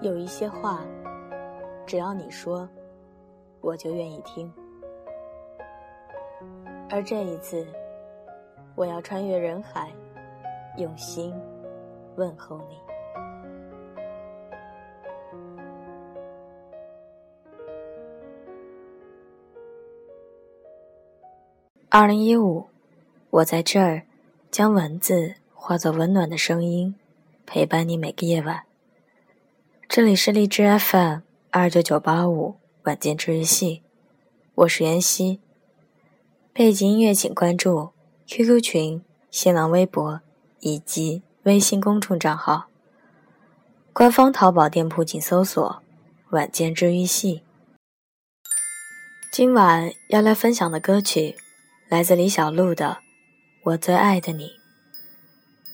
有一些话，只要你说，我就愿意听。而这一次，我要穿越人海，用心问候你。二零一五，我在这儿，将文字化作温暖的声音，陪伴你每个夜晚。这里是荔枝 FM 二九九八五晚间治愈系，我是妍希。背景音乐请关注 QQ 群、新浪微博以及微信公众账号。官方淘宝店铺请搜索“晚间治愈系”。今晚要来分享的歌曲来自李小璐的《我最爱的你》。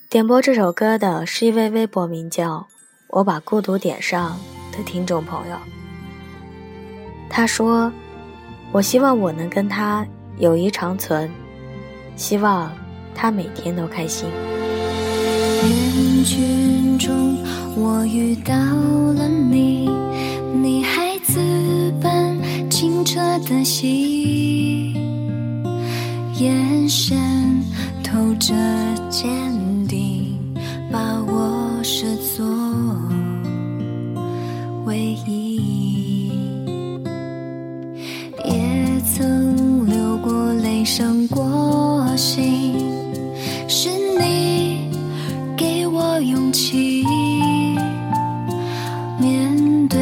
点播这首歌的是一位微博名叫。我把孤独点上的听众朋友，他说：“我希望我能跟他友谊长存，希望他每天都开心。”人群中，我遇到了你，你孩子般清澈的心，眼神透着坚定，把我是做唯一，也曾流过泪，伤过心，是你给我勇气，面对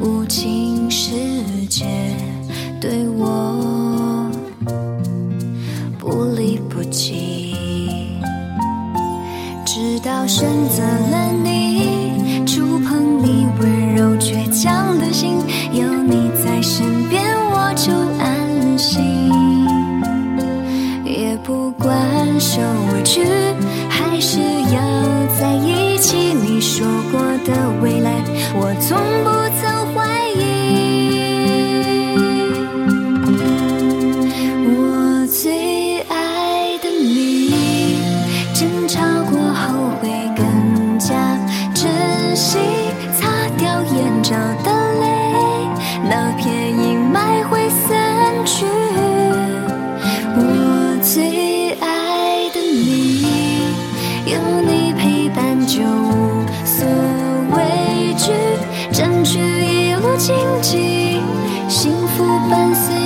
无情世界，对我选择了你，触碰你温柔倔。强的心，有你在身边，我就安心。也不管受委屈，还是要在一起。你说过的未来，我从不荆棘，幸福伴随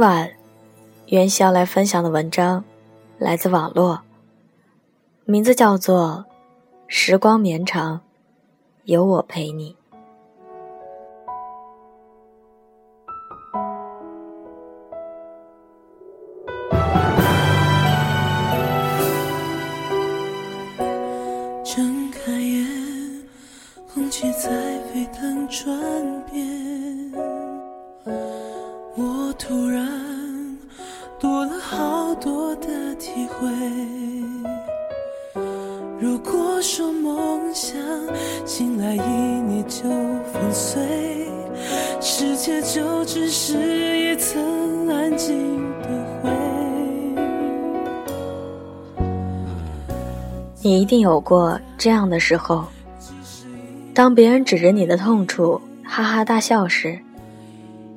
晚，元宵要来分享的文章来自网络，名字叫做《时光绵长，有我陪你》。睁开眼，空气在沸腾转变，我突然多了好多的体会。如果说梦想醒来一捏就粉碎，世界就只是一层安静的灰。你一定有过这样的时候，当别人指着你的痛处哈哈大笑时，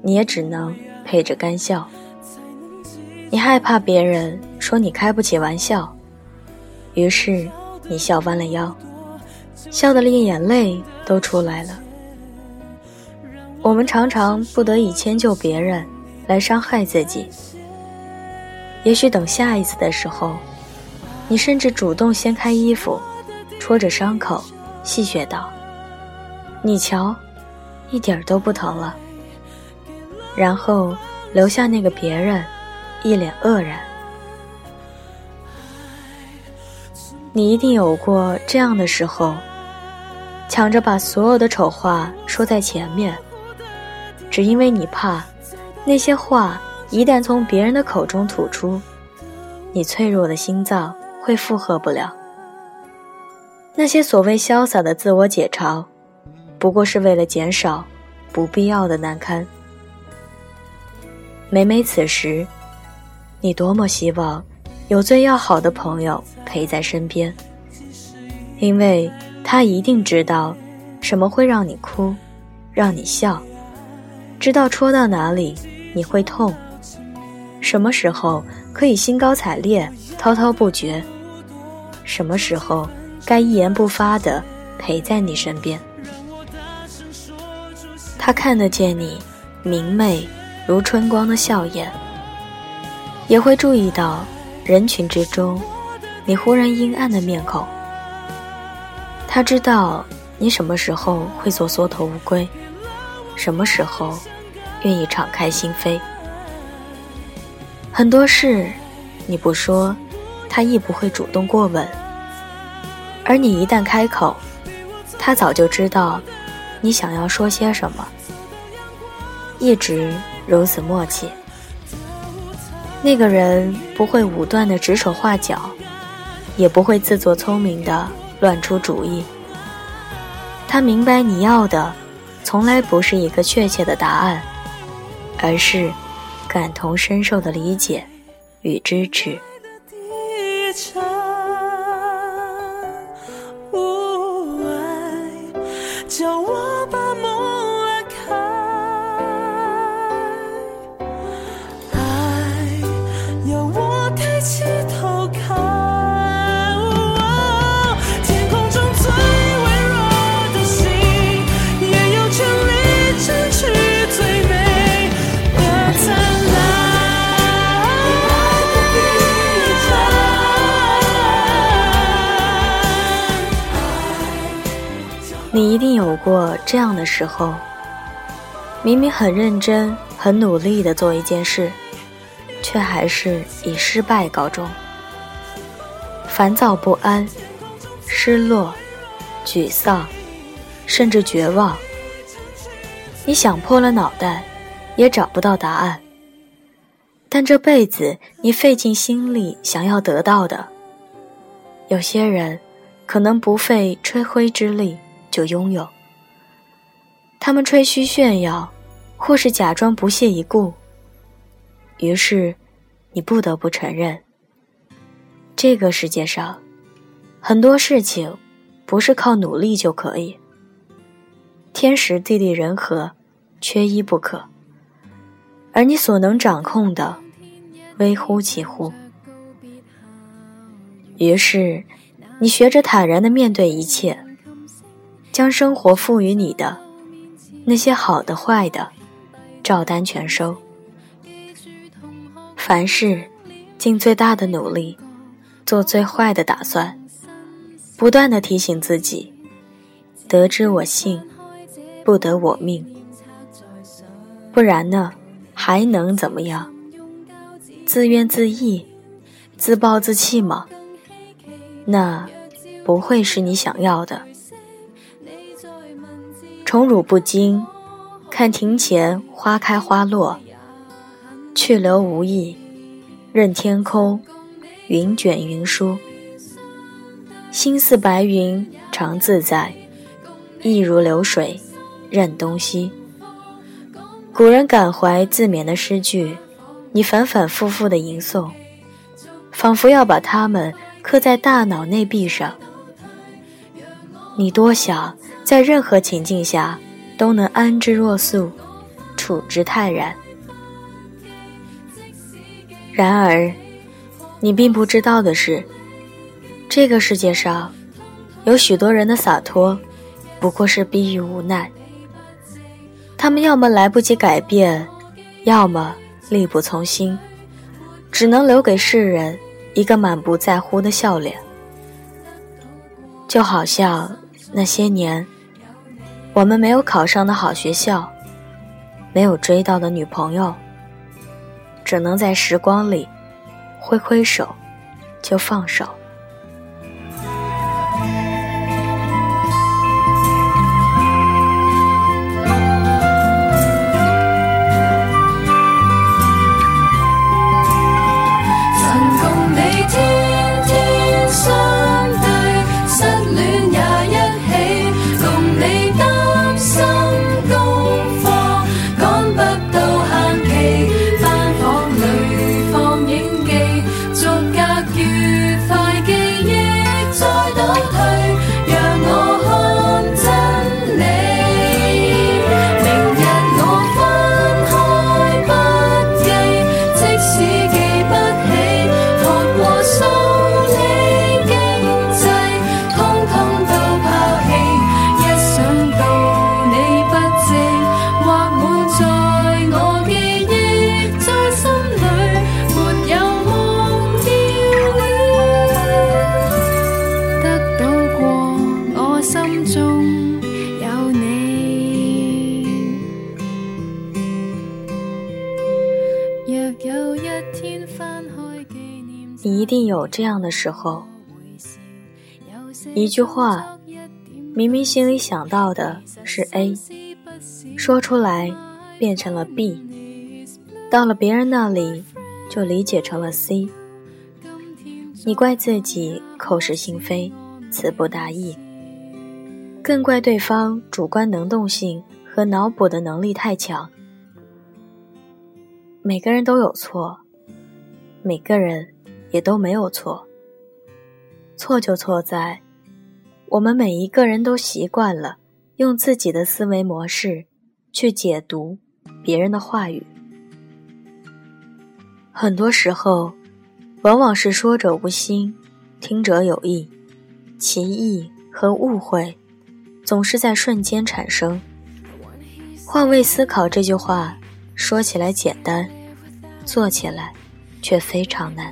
你也只能陪着干笑。你害怕别人说你开不起玩笑，于是你笑弯了腰，笑得连眼泪都出来了。我们常常不得已迁就别人，来伤害自己。也许等下一次的时候。你甚至主动掀开衣服，戳着伤口，戏谑道：“你瞧，一点都不疼了。”然后留下那个别人，一脸愕然。你一定有过这样的时候，抢着把所有的丑话说在前面，只因为你怕那些话一旦从别人的口中吐出，你脆弱的心脏。会负荷不了。那些所谓潇洒的自我解嘲，不过是为了减少不必要的难堪。每每此时，你多么希望有最要好的朋友陪在身边，因为他一定知道什么会让你哭，让你笑，知道戳到哪里你会痛，什么时候可以兴高采烈、滔滔不绝。什么时候该一言不发的陪在你身边？他看得见你明媚如春光的笑颜，也会注意到人群之中你忽然阴暗的面孔。他知道你什么时候会做缩头乌龟，什么时候愿意敞开心扉。很多事你不说。他亦不会主动过问，而你一旦开口，他早就知道你想要说些什么，一直如此默契。那个人不会武断的指手画脚，也不会自作聪明的乱出主意。他明白你要的，从来不是一个确切的答案，而是感同身受的理解与支持。有过这样的时候，明明很认真、很努力的做一件事，却还是以失败告终。烦躁不安、失落、沮丧，甚至绝望。你想破了脑袋，也找不到答案。但这辈子你费尽心力想要得到的，有些人可能不费吹灰之力。就拥有。他们吹嘘炫耀，或是假装不屑一顾。于是，你不得不承认，这个世界上，很多事情不是靠努力就可以。天时地利人和，缺一不可。而你所能掌控的，微乎其乎。于是，你学着坦然的面对一切。将生活赋予你的那些好的、坏的，照单全收。凡事尽最大的努力，做最坏的打算，不断的提醒自己：得之我幸，不得我命。不然呢，还能怎么样？自怨自艾，自暴自弃吗？那不会是你想要的。宠辱不惊，看庭前花开花落；去留无意，任天空云卷云舒。心似白云常自在，意如流水任东西。古人感怀自勉的诗句，你反反复复的吟诵，仿佛要把它们刻在大脑内壁上。你多想在任何情境下都能安之若素，处之泰然。然而，你并不知道的是，这个世界上有许多人的洒脱，不过是逼于无奈。他们要么来不及改变，要么力不从心，只能留给世人一个满不在乎的笑脸。就好像那些年，我们没有考上的好学校，没有追到的女朋友，只能在时光里挥挥手，就放手。这样的时候，一句话，明明心里想到的是 A，说出来变成了 B，到了别人那里就理解成了 C。你怪自己口是心非，词不达意，更怪对方主观能动性和脑补的能力太强。每个人都有错，每个人。也都没有错，错就错在，我们每一个人都习惯了用自己的思维模式去解读别人的话语，很多时候，往往是说者无心，听者有意，歧义和误会总是在瞬间产生。换位思考这句话说起来简单，做起来却非常难。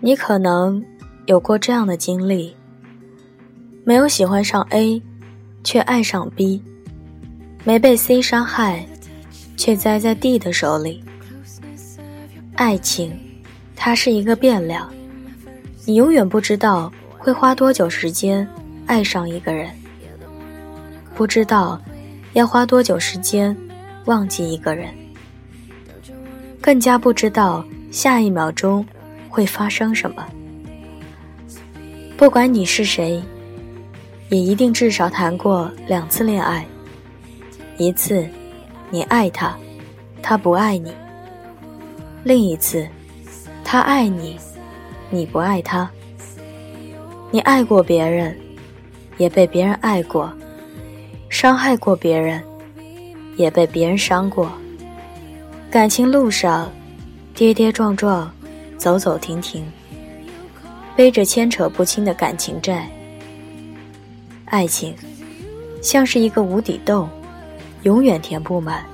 你可能有过这样的经历：没有喜欢上 A，却爱上 B；没被 C 伤害，却栽在 D 的手里。爱情，它是一个变量，你永远不知道会花多久时间爱上一个人，不知道要花多久时间忘记一个人，更加不知道下一秒钟会发生什么。不管你是谁，也一定至少谈过两次恋爱，一次你爱他，他不爱你。另一次，他爱你，你不爱他。你爱过别人，也被别人爱过；伤害过别人，也被别人伤过。感情路上，跌跌撞撞，走走停停，背着牵扯不清的感情债。爱情，像是一个无底洞，永远填不满，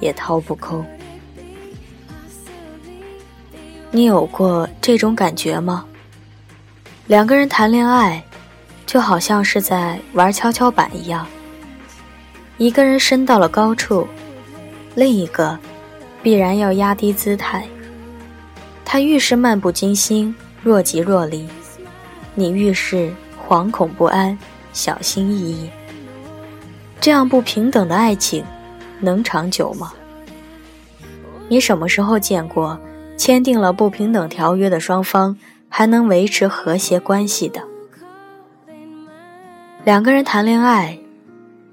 也掏不空。你有过这种感觉吗？两个人谈恋爱，就好像是在玩跷跷板一样。一个人升到了高处，另一个必然要压低姿态。他愈是漫不经心、若即若离，你愈是惶恐不安、小心翼翼。这样不平等的爱情，能长久吗？你什么时候见过？签订了不平等条约的双方还能维持和谐关系的。两个人谈恋爱，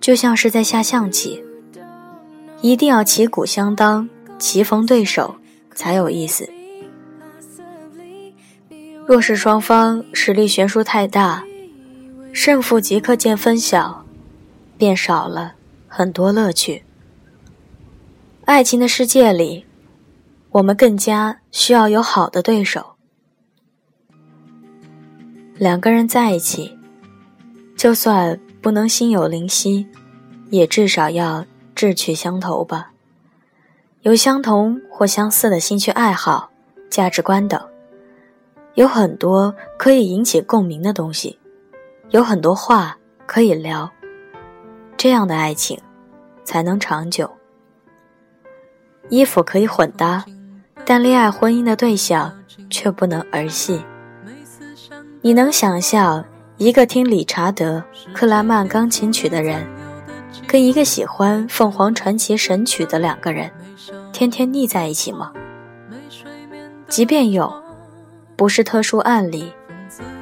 就像是在下象棋，一定要旗鼓相当、棋逢对手才有意思。若是双方实力悬殊太大，胜负即刻见分晓，便少了很多乐趣。爱情的世界里。我们更加需要有好的对手。两个人在一起，就算不能心有灵犀，也至少要志趣相投吧。有相同或相似的兴趣爱好、价值观等，有很多可以引起共鸣的东西，有很多话可以聊。这样的爱情才能长久。衣服可以混搭。但恋爱婚姻的对象却不能儿戏。你能想象一个听理查德·克莱曼钢琴曲的人，跟一个喜欢凤凰传奇神曲的两个人，天天腻在一起吗？即便有，不是特殊案例，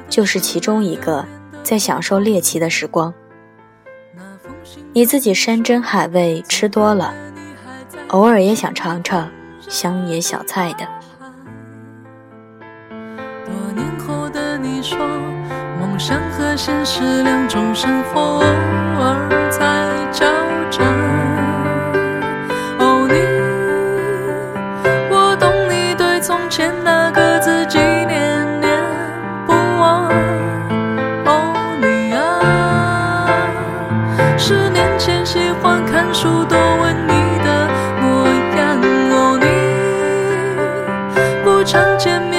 就是其中一个在享受猎奇的时光。你自己山珍海味吃多了，偶尔也想尝尝。乡野小菜的。多年后的你说，梦想和现实两种生活，偶尔才交。你有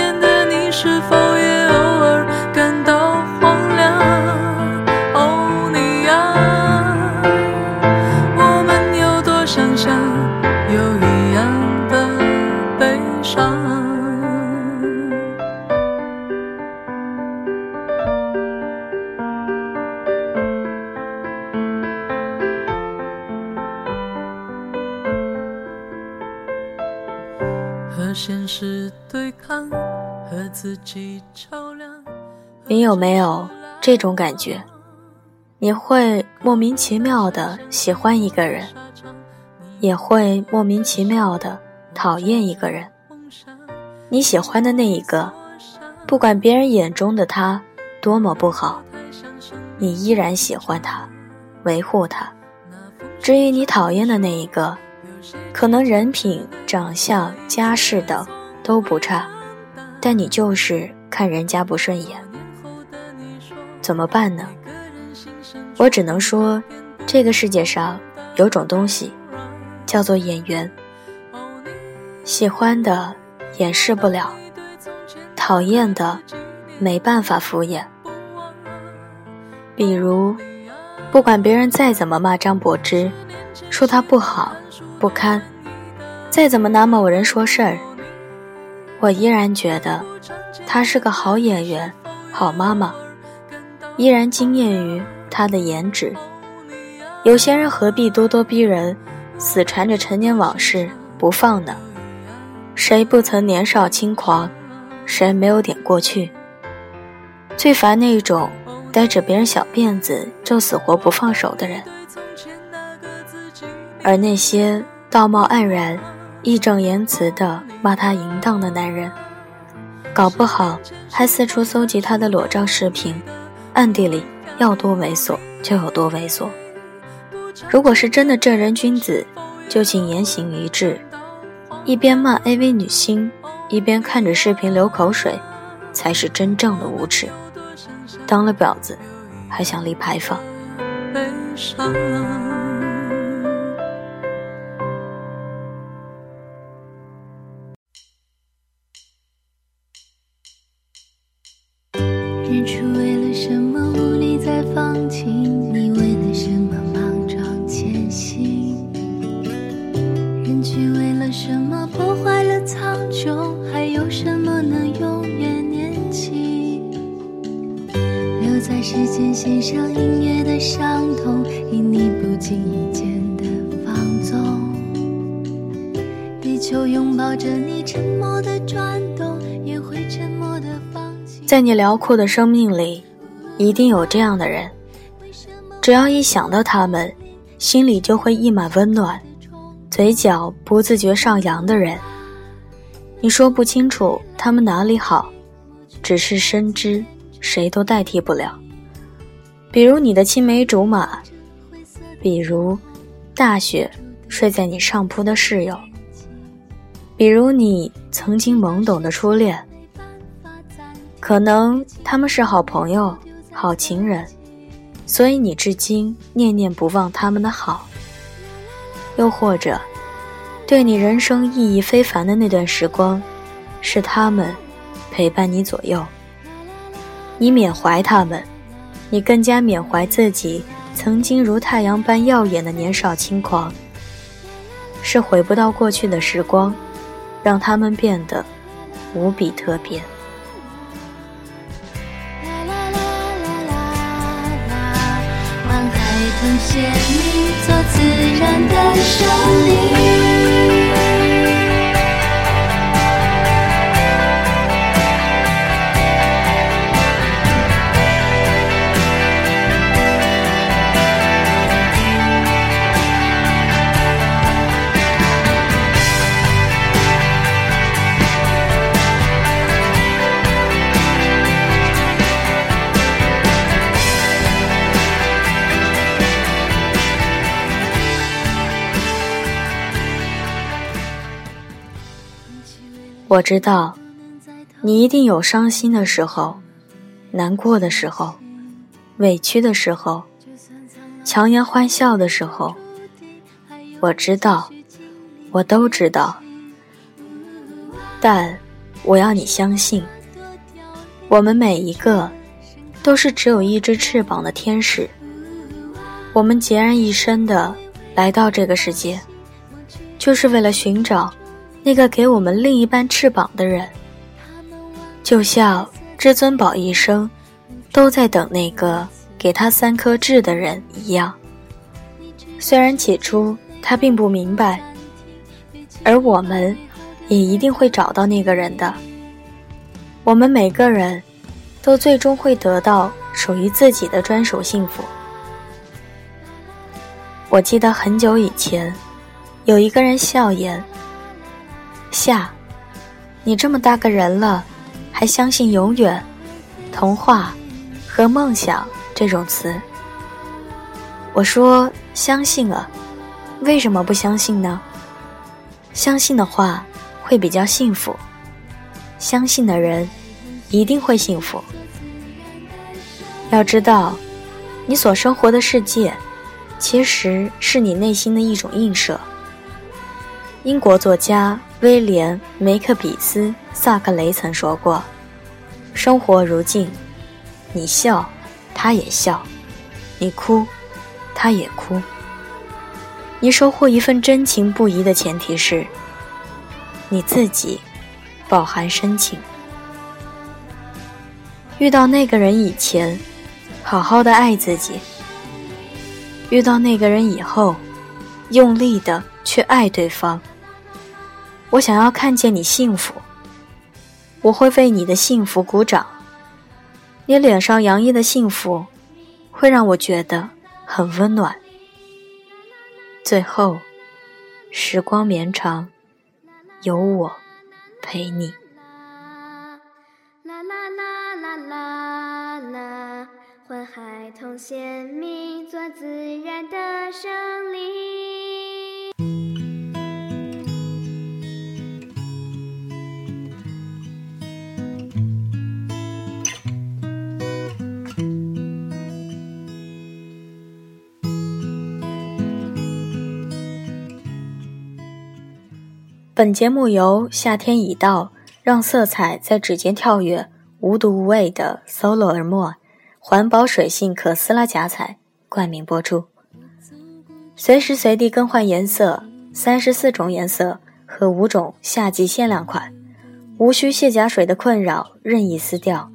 没有这种感觉？你会莫名其妙的喜欢一个人，也会莫名其妙的讨厌一个人。你喜欢的那一个，不管别人眼中的他多么不好，你依然喜欢他，维护他。至于你讨厌的那一个，可能人品、长相、家世等都不差，但你就是看人家不顺眼。怎么办呢？我只能说，这个世界上有种东西，叫做演员。喜欢的掩饰不了，讨厌的没办法敷衍。比如，不管别人再怎么骂张柏芝，说她不好不堪，再怎么拿某人说事儿，我依然觉得她是个好演员、好妈妈，依然惊艳于她的颜值。有些人何必咄咄逼人，死缠着陈年往事不放呢？谁不曾年少轻狂？谁没有点过去？最烦那种逮着别人小辫子就死活不放手的人，而那些道貌岸然、义正言辞的骂他淫荡的男人，搞不好还四处搜集他的裸照视频，暗地里要多猥琐就有多猥琐。如果是真的正人君子，就请言行一致，一边骂 AV 女星，一边看着视频流口水，才是真正的无耻。当了婊子，还想立牌坊？在时间线上隐约的伤痛，因你不经意间的放纵。地球拥抱着你，沉默的转动，也会沉默的放弃。在你辽阔的生命里，一定有这样的人，只要一想到他们，心里就会溢满温暖，嘴角不自觉上扬的人。你说不清楚他们哪里好，只是深知谁都代替不了。比如你的青梅竹马，比如大雪睡在你上铺的室友，比如你曾经懵懂的初恋。可能他们是好朋友、好情人，所以你至今念念不忘他们的好。又或者，对你人生意义非凡的那段时光，是他们陪伴你左右。你缅怀他们，你更加缅怀自己曾经如太阳般耀眼的年少轻狂。是回不到过去的时光，让他们变得无比特别。啦啦啦啦啦啦，往海豚写你做自然的生灵。我知道，你一定有伤心的时候，难过的时候，委屈的时候，强颜欢笑的时候。我知道，我都知道。但我要你相信，我们每一个都是只有一只翅膀的天使。我们孑然一身的来到这个世界，就是为了寻找。那个给我们另一半翅膀的人，就像至尊宝一生都在等那个给他三颗痣的人一样。虽然起初他并不明白，而我们也一定会找到那个人的。我们每个人都最终会得到属于自己的专属幸福。我记得很久以前，有一个人笑言。夏，你这么大个人了，还相信永远、童话和梦想这种词？我说相信啊，为什么不相信呢？相信的话会比较幸福，相信的人一定会幸福。要知道，你所生活的世界，其实是你内心的一种映射。英国作家。威廉·梅克比斯·萨克雷曾说过：“生活如镜，你笑，他也笑；你哭，他也哭。你收获一份真情不移的前提是，你自己饱含深情。遇到那个人以前，好好的爱自己；遇到那个人以后，用力的去爱对方。我想要看见你幸福，我会为你的幸福鼓掌。你脸上洋溢的幸福，会让我觉得很温暖。最后，时光绵长，有我陪你。啦啦啦啦啦啦，环海同鲜明，做自然的胜利。本节目由夏天已到，让色彩在指尖跳跃，无毒无味的 Solo 尔墨环保水性可撕拉夹彩冠名播出。随时随地更换颜色，三十四种颜色和五种夏季限量款，无需卸甲水的困扰，任意撕掉。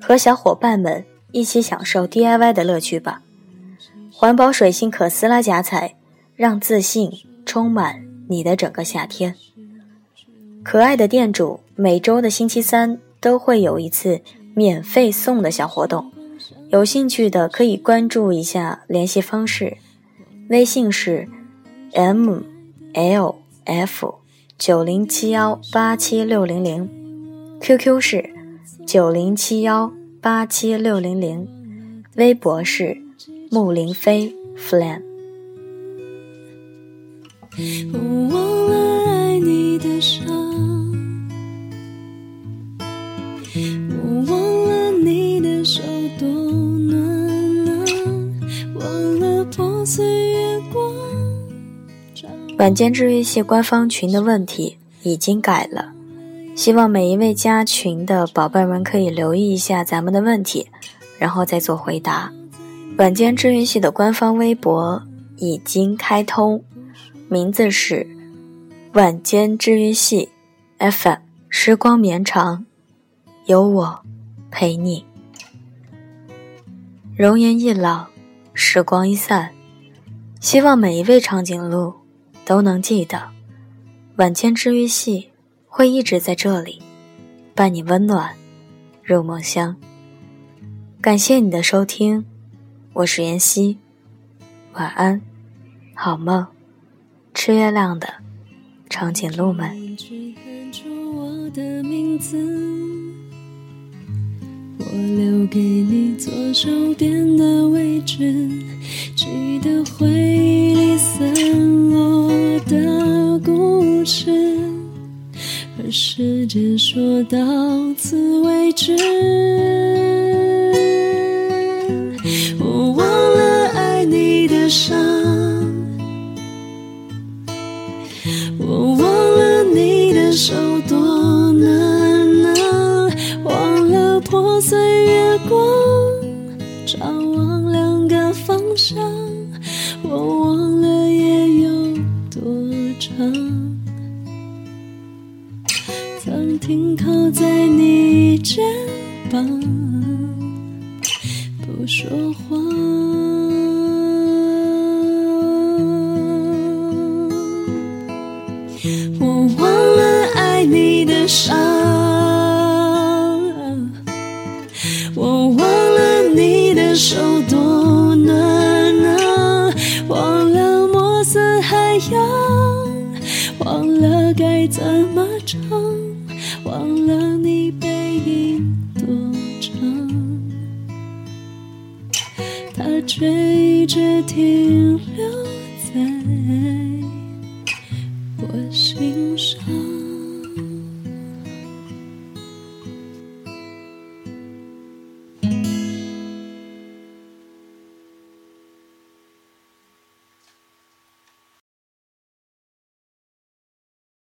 和小伙伴们一起享受 DIY 的乐趣吧！环保水性可撕拉夹彩，让自信充满。你的整个夏天，可爱的店主每周的星期三都会有一次免费送的小活动，有兴趣的可以关注一下联系方式，微信是 m l f 九零七幺八七六零零，QQ 是九零七幺八七六零零，微博是木林飞，Flam。我忘了爱你的伤，我忘了你的手多暖啊，忘了破碎月光。晚间治愈系官方群的问题已经改了，希望每一位加群的宝贝们可以留意一下咱们的问题，然后再做回答。晚间治愈系的官方微博已经开通。名字是晚间治愈系 FM，时光绵长，有我陪你。容颜一老，时光一散，希望每一位长颈鹿都能记得，晚间治愈系会一直在这里，伴你温暖入梦乡。感谢你的收听，我是妍希，晚安，好梦。吃月亮的长颈鹿们。我留给你左手边的位置，记得回忆里散落的故事，而时间说到此为止。我忘了爱你的伤。我忘了夜有多长，曾停靠在你肩膀，不说话。